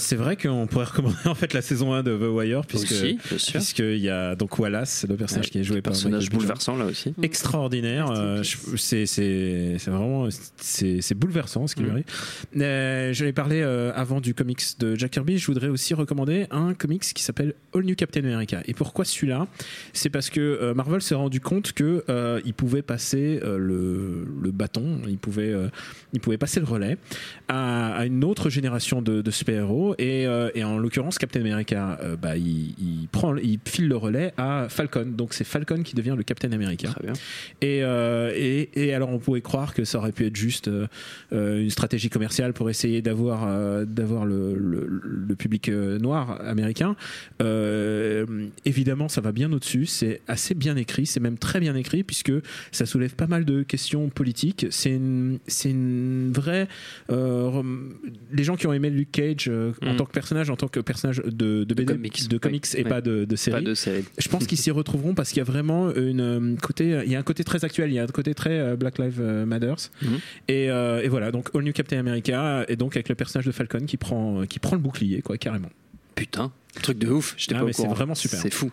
C'est vrai qu'on pourrait recommander en fait la saison 1 de The Wire puisque Aussi, puisqu'il y a donc Wallace, le personnage Ouais, qui est joué par Personnage B. Jordan. bouleversant là aussi. extraordinaire. euh, c'est vraiment c'est bouleversant ce qui lui Mm. arrive. Euh, je l'ai parlé euh, avant du comics de Jack Kirby. Je voudrais aussi recommander un comics qui s'appelle All New Captain America. Et pourquoi celui-là? C'est parce que euh, Marvel s'est rendu compte que il pouvait passer le, le bâton, il pouvait il pouvait passer le relais à, à une autre génération de, de super-héros. Et, euh, et en l'occurrence, Captain America, euh, bah, il, il prend, il file le relais à Falcon. Donc c'est Falcon qui devient le Captain America. Et, euh, et, et alors on pourrait croire que ça aurait pu être juste une stratégie commerciale pour essayer d'avoir d'avoir le, le, le public noir américain. Évidemment, ça va bien au-dessus. C'est assez bien écrit. C'est même très bien écrit puisque ça soulève pas mal de questions politiques. C'est une vraie. euh, les gens qui ont aimé Luke Cage euh, en Mm. tant que personnage, en tant que personnage de, de BD, comics. de comics Oui. et pas de, de série. Pas de série. Je pense qu'ils s'y retrouveront parce qu'il y a vraiment une euh, côté, il y a un côté très actuel, il y a un côté très euh, Black Lives Matters. Mhm. Et, euh, et voilà, donc All New Captain America et donc avec le personnage de Falcon qui prend, qui prend le bouclier, quoi, carrément. Putain, truc de ouf. J'étais Ah, pas mais c'est vraiment super. C'est fou.